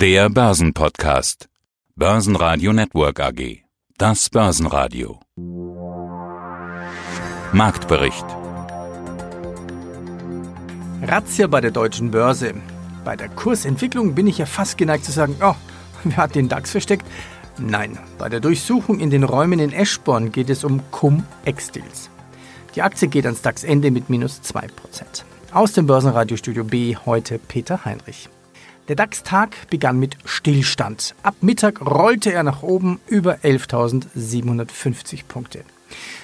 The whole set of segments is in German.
Der Börsenpodcast. Börsenradio Network AG. Das Börsenradio. Marktbericht. Razzia bei der deutschen Börse. Bei der Kursentwicklung bin ich ja fast geneigt zu sagen, oh, wer hat den DAX versteckt? Nein, bei der Durchsuchung in den Räumen in Eschborn geht es um Cum-Ex-Deals. Die Aktie geht ans DAX-Ende mit minus 2%. Aus dem Börsenradiostudio B heute Peter Heinrich. Der DAX-Tag begann mit Stillstand. Ab Mittag rollte er nach oben über 11.750 Punkte.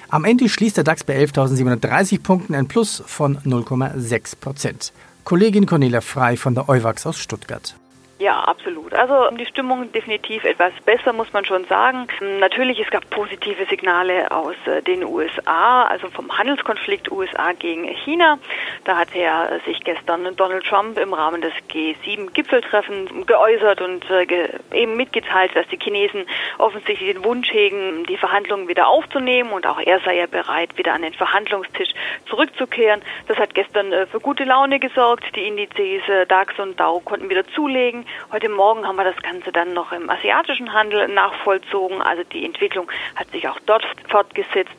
Am Ende schließt der DAX bei 11.730 Punkten ein Plus von 0,6% Kollegin Cornelia Frei von der Euwax aus Stuttgart. Ja, absolut. Also die Stimmung definitiv etwas besser, muss man schon sagen. Natürlich, es gab positive Signale aus äh, den USA, also vom Handelskonflikt USA gegen China. Da hat ja sich gestern Donald Trump im Rahmen des G7-Gipfeltreffens geäußert und äh, eben mitgeteilt, dass die Chinesen offensichtlich den Wunsch hegen, die Verhandlungen wieder aufzunehmen und auch er sei ja bereit, wieder an den Verhandlungstisch zurückzukehren. Das hat gestern äh, für gute Laune gesorgt. Die Indizes DAX und Dow konnten wieder zulegen. Heute Morgen haben wir das Ganze dann noch im asiatischen Handel nachvollzogen. Also die Entwicklung hat sich auch dort fortgesetzt.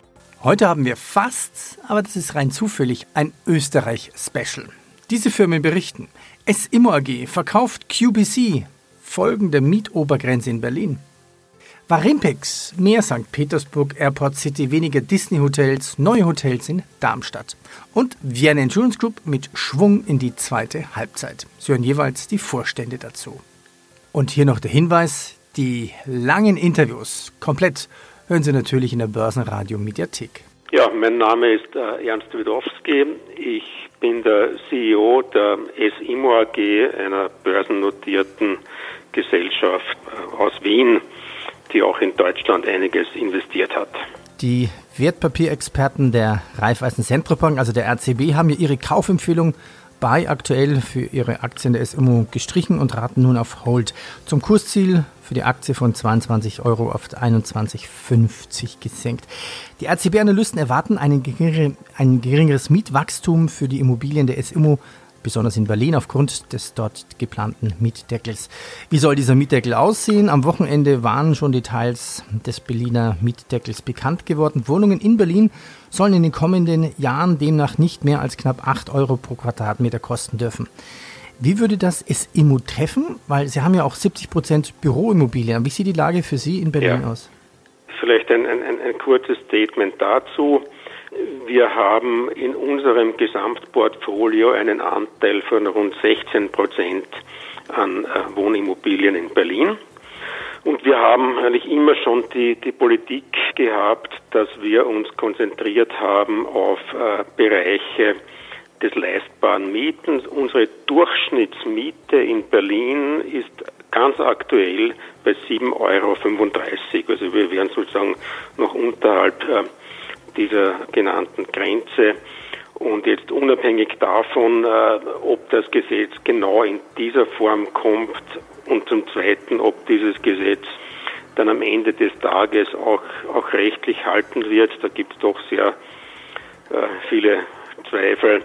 Heute haben wir fast, aber das ist rein zufällig, ein Österreich-Special. Diese Firmen berichten. S-Immo AG verkauft QBC, folgende Mietobergrenze in Berlin. Varimpex, mehr St. Petersburg, Airport City, weniger Disney-Hotels, neue Hotels in Darmstadt. Und Vienna Insurance Group mit Schwung in die zweite Halbzeit. Sie hören jeweils die Vorstände dazu. Und hier noch der Hinweis, die langen Interviews komplett hören Sie natürlich in der Börsenradio Mediathek. Ja, mein Name ist äh, Ernst Widowski. Ich bin der CEO der SIMO AG, einer börsennotierten Gesellschaft äh, aus Wien die auch in Deutschland einiges investiert hat. Die Wertpapierexperten der Raiffeisen Zentrobank, also der RCB, haben ja ihre Kaufempfehlung bei aktuell für ihre Aktien der SMO gestrichen und raten nun auf Hold. Zum Kursziel für die Aktie von 22 Euro auf 21,50 gesenkt. Die RCB-Analysten erwarten ein geringeres Mietwachstum für die Immobilien der SMO besonders in Berlin aufgrund des dort geplanten Mietdeckels. Wie soll dieser Mietdeckel aussehen? Am Wochenende waren schon Details des Berliner Mietdeckels bekannt geworden. Wohnungen in Berlin sollen in den kommenden Jahren demnach nicht mehr als knapp 8 Euro pro Quadratmeter kosten dürfen. Wie würde das SIMO treffen? Weil Sie haben ja auch 70 Prozent Büroimmobilien. Wie sieht die Lage für Sie in Berlin ja. aus? Vielleicht ein, ein, ein kurzes Statement dazu. Wir haben in unserem Gesamtportfolio einen Anteil von rund 16 Prozent an äh, Wohnimmobilien in Berlin. Und wir haben eigentlich immer schon die, die Politik gehabt, dass wir uns konzentriert haben auf äh, Bereiche des leistbaren Mietens. Unsere Durchschnittsmiete in Berlin ist ganz aktuell bei 7,35 Euro. Also wir wären sozusagen noch unterhalb äh, dieser genannten Grenze. Und jetzt unabhängig davon, äh, ob das Gesetz genau in dieser Form kommt und zum Zweiten, ob dieses Gesetz dann am Ende des Tages auch, auch rechtlich halten wird, da gibt es doch sehr äh, viele Zweifel.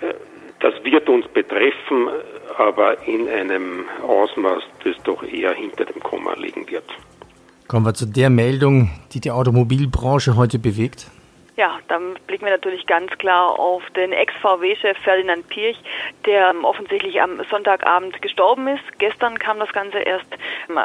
Äh, das wird uns betreffen, aber in einem Ausmaß, das doch eher hinter dem Komma liegen wird. Kommen wir zu der Meldung, die die Automobilbranche heute bewegt. Ja, dann blicken wir natürlich ganz klar auf den Ex-VW-Chef Ferdinand Pirch, der offensichtlich am Sonntagabend gestorben ist. Gestern kam das Ganze erst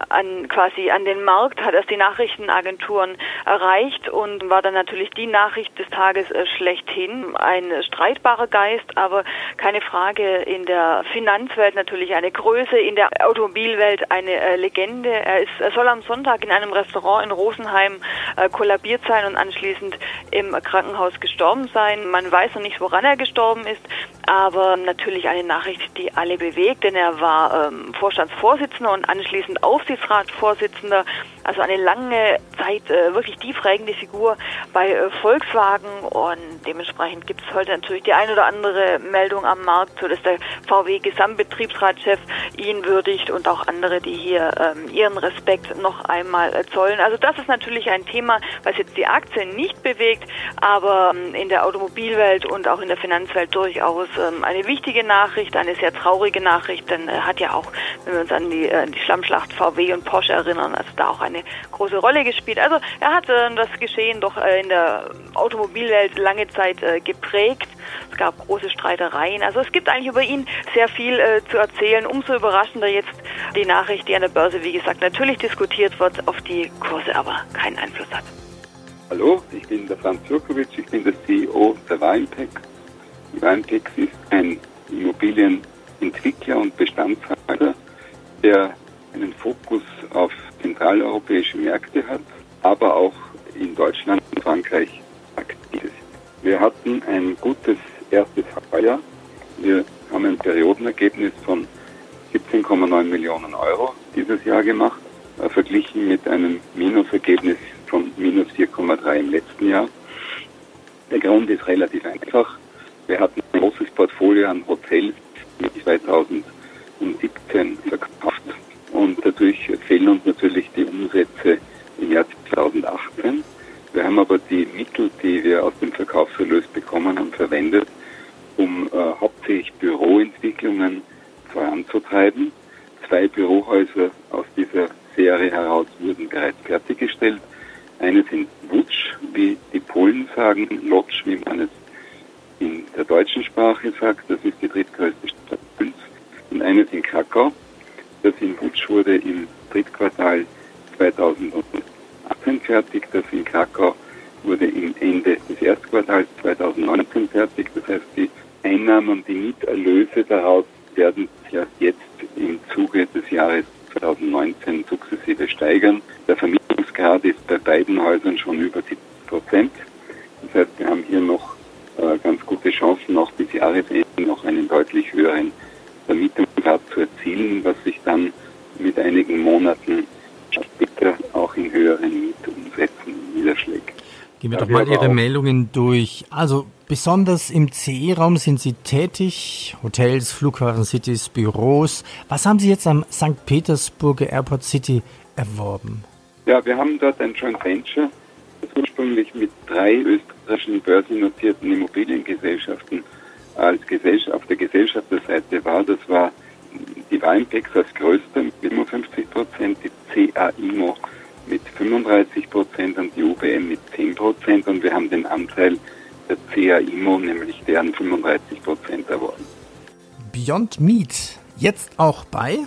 an, quasi an den Markt, hat erst die Nachrichtenagenturen erreicht und war dann natürlich die Nachricht des Tages äh, schlechthin. Ein streitbarer Geist, aber keine Frage in der Finanzwelt natürlich eine Größe, in der Automobilwelt eine äh, Legende. Er, ist, er soll am Sonntag in einem Restaurant in Rosenheim äh, kollabiert sein und anschließend im Krankenhaus gestorben sein. Man weiß noch nicht, woran er gestorben ist, aber natürlich eine Nachricht, die alle bewegt, denn er war ähm, Vorstandsvorsitzender und anschließend Aufsichtsratsvorsitzender, also eine lange Zeit äh, wirklich die prägende Figur bei äh, Volkswagen und dementsprechend gibt es heute natürlich die ein oder andere Meldung am Markt, so dass der VW Gesamtbetriebsratschef ihn würdigt und auch andere, die hier ähm, ihren Respekt noch einmal zollen. Also das ist natürlich ein Thema, was jetzt die Aktien nicht bewegt, aber ähm, in der Automobilwelt und auch in der Finanzwelt durchaus ähm, eine wichtige Nachricht, eine sehr traurige Nachricht, denn er hat ja auch, wenn wir uns an die, äh, die Schlammschlacht VW und Porsche erinnern, also da auch eine große Rolle gespielt. Also er hat äh, das Geschehen doch äh, in der Automobilwelt lange Zeit äh, geprägt. Es gab große Streitereien. Also es gibt eigentlich über ihn sehr viel äh, zu erzählen. Umso überraschender jetzt die Nachricht, die an der Börse, wie gesagt, natürlich diskutiert wird, auf die Kurse aber keinen Einfluss hat. Hallo, ich bin der Franz Jurkovic, ich bin der CEO der Weinpex. Weinpex ist ein Immobilienentwickler und Bestandshalter, der einen Fokus auf zentraleuropäische Märkte hat, aber auch in Deutschland und Frankreich aktiv ist. Wir hatten ein gutes erstes Halbjahr. Wir haben ein Periodenergebnis von 17,9 Millionen Euro dieses Jahr gemacht, äh, verglichen mit einem Minusergebnis von minus 4,3 im letzten Jahr. Der Grund ist relativ einfach. Wir hatten ein großes Portfolio an Hotels die 2017 verkauft und dadurch fehlen uns natürlich die Umsätze im Jahr 2018. Wir haben aber die Mittel, die wir aus dem Verkaufserlös bekommen haben, verwendet, um äh, hauptsächlich Büroentwicklungen voranzutreiben. Zwei Bürohäuser aus dieser Serie heraus wurden bereits fertiggestellt. Eine sind Wutsch, wie die Polen sagen, Lodz, wie man es in der deutschen Sprache sagt. Das ist die drittgrößte Stadt Pünz. Und eine ist in Krakau. Das in Wutsch wurde im Drittquartal 2018 fertig. Das in Krakau wurde im Ende des Erstquartals 2019 fertig. Das heißt, die Einnahmen und die Mieterlöse daraus werden sich erst jetzt im Zuge des Jahres 2019 sukzessive steigern. Der Vermietungsgrad ist bei beiden Häusern schon über 70 Prozent. Das heißt, wir haben hier noch äh, ganz gute Chancen, auch bis Jahresende noch einen deutlich höheren Vermietungsgrad zu erzielen, was sich dann mit einigen Monaten später auch in höheren Mietumsätzen niederschlägt. Gehen wir doch mal Ihre Meldungen durch. Also besonders im CE-Raum sind Sie tätig, Hotels, Flughafen, Cities, Büros. Was haben Sie jetzt am St. Petersburger Airport City erworben? Ja, wir haben dort ein Joint Venture, das ursprünglich mit drei österreichischen börsennotierten Immobiliengesellschaften als Gesellschaft, auf der Gesellschafterseite war. Das war die Weinpex als größte mit 57 Prozent, die CAIMO mit 35 Prozent und die UBM mit 10 Prozent und wir haben den Anteil der CAIMO, nämlich deren 35 Prozent erworben. Beyond Meat, jetzt auch bei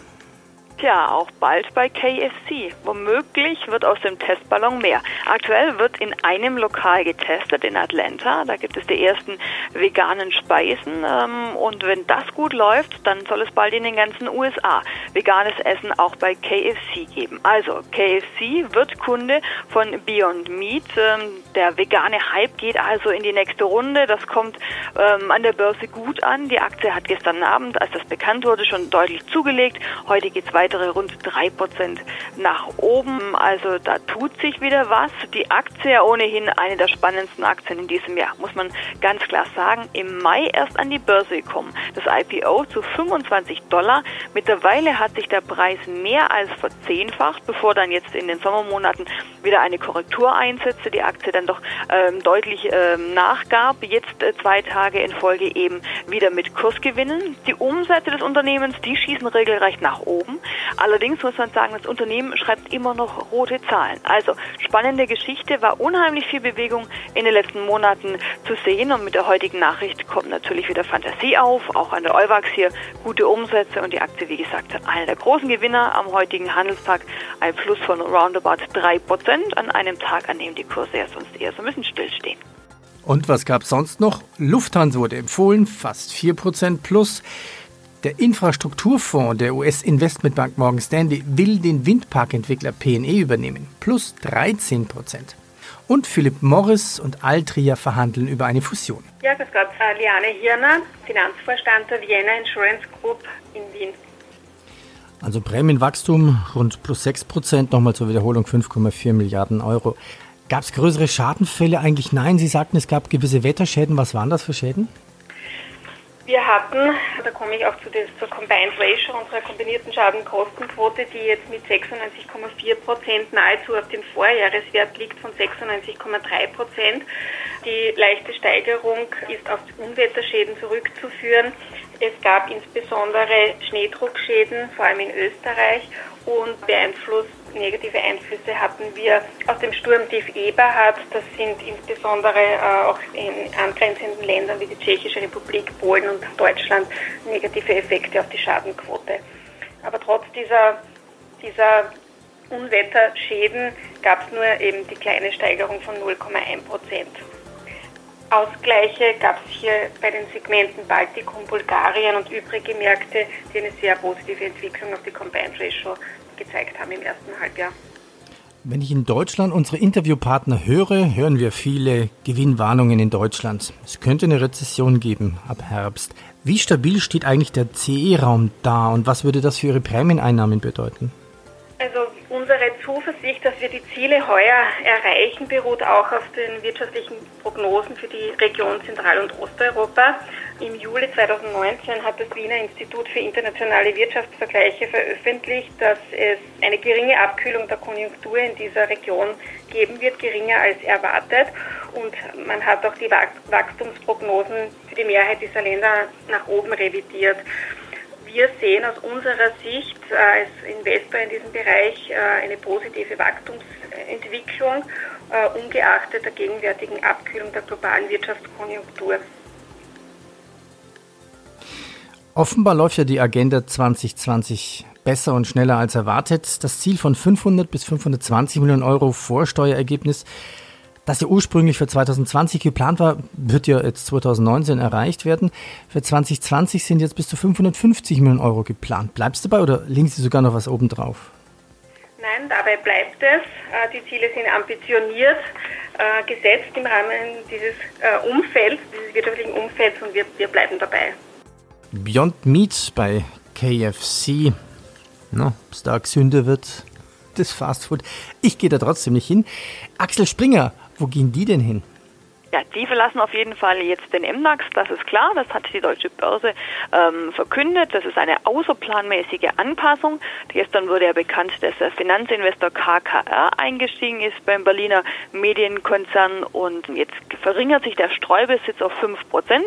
Tja, auch bald bei KFC. Womöglich wird aus dem Testballon mehr. Aktuell wird in einem Lokal getestet, in Atlanta. Da gibt es die ersten veganen Speisen. Ähm, und wenn das gut läuft, dann soll es bald in den ganzen USA veganes Essen auch bei KFC geben. Also, KFC wird Kunde von Beyond Meat. Ähm, der vegane Hype geht also in die nächste Runde. Das kommt ähm, an der Börse gut an. Die Aktie hat gestern Abend, als das bekannt wurde, schon deutlich zugelegt. Heute geht es weiter weitere rund 3% nach oben. Also da tut sich wieder was. Die Aktie ohnehin eine der spannendsten Aktien in diesem Jahr, muss man ganz klar sagen. Im Mai erst an die Börse gekommen. Das IPO zu 25 Dollar. Mittlerweile hat sich der Preis mehr als verzehnfacht, bevor dann jetzt in den Sommermonaten wieder eine Korrektur einsetzte. Die Aktie dann doch ähm, deutlich ähm, nachgab. Jetzt äh, zwei Tage in Folge eben wieder mit Kursgewinnen. Die Umsätze des Unternehmens, die schießen regelrecht nach oben. Allerdings muss man sagen, das Unternehmen schreibt immer noch rote Zahlen. Also spannende Geschichte, war unheimlich viel Bewegung in den letzten Monaten zu sehen und mit der heutigen Nachricht kommt natürlich wieder Fantasie auf, auch an der Euwax hier gute Umsätze und die Aktie, wie gesagt, einer der großen Gewinner am heutigen Handelstag, ein Plus von roundabout 3% an einem Tag, an dem die Kurse ja sonst eher so ein bisschen stillstehen. Und was gab es sonst noch? Lufthansa wurde empfohlen, fast 4% plus. Der Infrastrukturfonds der US-Investmentbank Morgan Stanley will den Windparkentwickler PNE übernehmen, plus 13 Prozent. Und Philipp Morris und Altria verhandeln über eine Fusion. Ja, das Gott, äh, Liane Hirner, Finanzvorstand der Vienna Insurance Group in Wien. Also Prämienwachstum rund plus 6 Prozent, nochmal zur Wiederholung 5,4 Milliarden Euro. Gab es größere Schadenfälle? Eigentlich nein. Sie sagten, es gab gewisse Wetterschäden. Was waren das für Schäden? Wir hatten, da komme ich auch zu des, zur Combined Ratio, unserer kombinierten Schadenkostenquote, die jetzt mit 96,4 Prozent nahezu auf dem Vorjahreswert liegt von 96,3 Prozent. Die leichte Steigerung ist auf Unwetterschäden zurückzuführen. Es gab insbesondere Schneedruckschäden, vor allem in Österreich, und Beeinfluss, negative Einflüsse hatten wir aus dem Sturmtief Eberhard. Das sind insbesondere äh, auch in angrenzenden Ländern wie die Tschechische Republik, Polen und Deutschland negative Effekte auf die Schadenquote. Aber trotz dieser, dieser Unwetterschäden gab es nur eben die kleine Steigerung von 0,1 Prozent. Ausgleiche gab es hier bei den Segmenten Baltikum, Bulgarien und übrige Märkte, die eine sehr positive Entwicklung auf die Combined Ratio gezeigt haben im ersten Halbjahr. Wenn ich in Deutschland unsere Interviewpartner höre, hören wir viele Gewinnwarnungen in Deutschland. Es könnte eine Rezession geben ab Herbst. Wie stabil steht eigentlich der CE-Raum da und was würde das für Ihre Prämieneinnahmen bedeuten? Also Zuversicht, dass wir die Ziele heuer erreichen, beruht auch auf den wirtschaftlichen Prognosen für die Region Zentral- und Osteuropa. Im Juli 2019 hat das Wiener Institut für internationale Wirtschaftsvergleiche veröffentlicht, dass es eine geringe Abkühlung der Konjunktur in dieser Region geben wird, geringer als erwartet. Und man hat auch die Wachstumsprognosen für die Mehrheit dieser Länder nach oben revidiert. Wir sehen aus unserer Sicht äh, als Investor in diesem Bereich äh, eine positive Wachstumsentwicklung, äh, ungeachtet der gegenwärtigen Abkühlung der globalen Wirtschaftskonjunktur. Offenbar läuft ja die Agenda 2020 besser und schneller als erwartet. Das Ziel von 500 bis 520 Millionen Euro Vorsteuerergebnis, das ja ursprünglich für 2020 geplant war, wird ja jetzt 2019 erreicht werden. Für 2020 sind jetzt bis zu 550 Millionen Euro geplant. Bleibst du dabei oder legen Sie sogar noch was obendrauf? Nein, dabei bleibt es. Äh, die Ziele sind ambitioniert äh, gesetzt im Rahmen dieses äh, Umfelds, dieses wirtschaftlichen Umfelds und wir, wir bleiben dabei. Beyond Meat bei KFC. No, bis da gesünder wird, das Fastfood. Ich gehe da trotzdem nicht hin. Axel Springer, wo gehen die denn hin? Ja, die verlassen auf jeden Fall jetzt den MDAX, das ist klar, das hat die Deutsche Börse ähm, verkündet. Das ist eine außerplanmäßige Anpassung. Gestern wurde ja bekannt, dass der Finanzinvestor KKR eingestiegen ist beim Berliner Medienkonzern und jetzt verringert sich der Streubesitz auf 5 Prozent.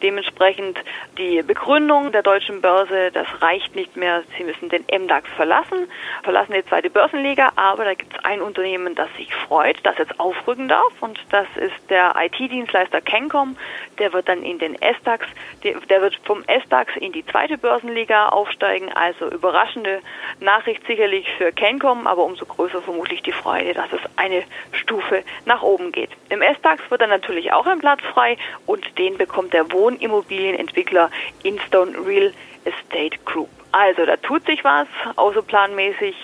Dementsprechend die Begründung der Deutschen Börse, das reicht nicht mehr, sie müssen den MDAX verlassen, verlassen die zweite Börsenliga, aber da gibt es ein Unternehmen, das sich freut, das jetzt aufrücken darf und das ist der IT-Dienstleister Kencom, der wird dann in den S-DAX, der wird vom S-DAX in die zweite Börsenliga aufsteigen. Also überraschende Nachricht sicherlich für Kencom, aber umso größer vermutlich die Freude, dass es eine Stufe nach oben geht. Im S-DAX wird dann natürlich auch ein Platz frei und den bekommt der Wohnimmobilienentwickler Instone Real Estate Group. Also da tut sich was, außerplanmäßig.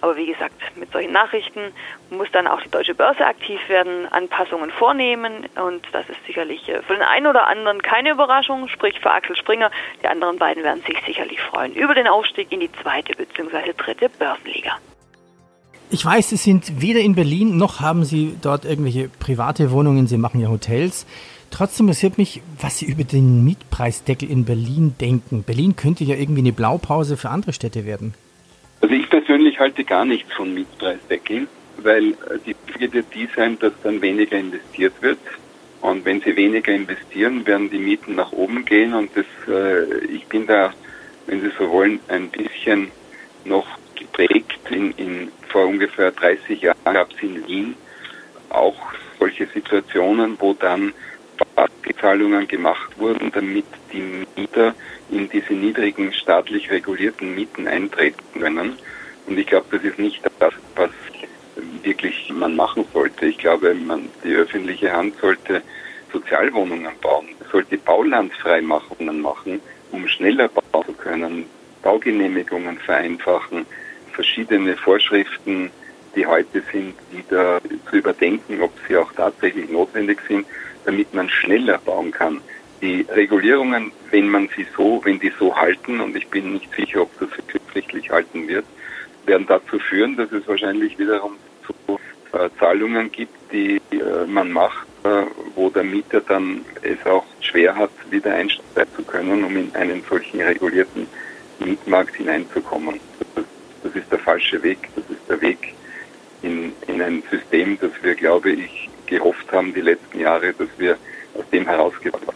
Aber wie gesagt, mit solchen Nachrichten muss dann auch die deutsche Börse aktiv werden, Anpassungen vornehmen und das ist sicherlich äh, für den einen oder anderen keine Überraschung, sprich für Axel Springer. Die anderen beiden werden sich sicherlich freuen über den Aufstieg in die zweite bzw. dritte Börsenliga. Ich weiß, Sie sind weder in Berlin noch haben Sie dort irgendwelche private Wohnungen, Sie machen ja Hotels. Trotzdem interessiert mich, was Sie über den Mietpreisdeckel in Berlin denken. Berlin könnte ja irgendwie eine Blaupause für andere Städte werden. Ich persönlich halte gar nichts von Mietpreisdeckel, weil die Folge wird die sein, dass dann weniger investiert wird. Und wenn sie weniger investieren, werden die Mieten nach oben gehen. Und das, äh, ich bin da, wenn Sie so wollen, ein bisschen noch geprägt. In, in, vor ungefähr 30 Jahren gab es in Wien auch solche Situationen, wo dann Zahlungen gemacht wurden, damit die Mieter in diese niedrigen staatlich regulierten Mieten eintreten können. Und ich glaube, das ist nicht das, was wirklich man machen sollte. Ich glaube, man, die öffentliche Hand sollte Sozialwohnungen bauen, sollte Baulandfreimachungen machen, um schneller bauen zu können, Baugenehmigungen vereinfachen, verschiedene Vorschriften, die heute sind, wieder zu überdenken, ob sie auch tatsächlich notwendig sind, damit man schneller bauen kann. Die Regulierungen, wenn man sie so, wenn die so halten, und ich bin nicht sicher, ob das wirklich halten wird, werden dazu führen, dass es wahrscheinlich wiederum zu äh, Zahlungen gibt, die äh, man macht, äh, wo der Mieter dann es auch schwer hat, wieder einsteigen zu können, um in einen solchen regulierten Mietmarkt hineinzukommen. Das, das ist der falsche Weg. Das ist der Weg in, in ein System, das wir, glaube ich, gehofft haben die letzten Jahre, dass wir aus dem herausgewachsen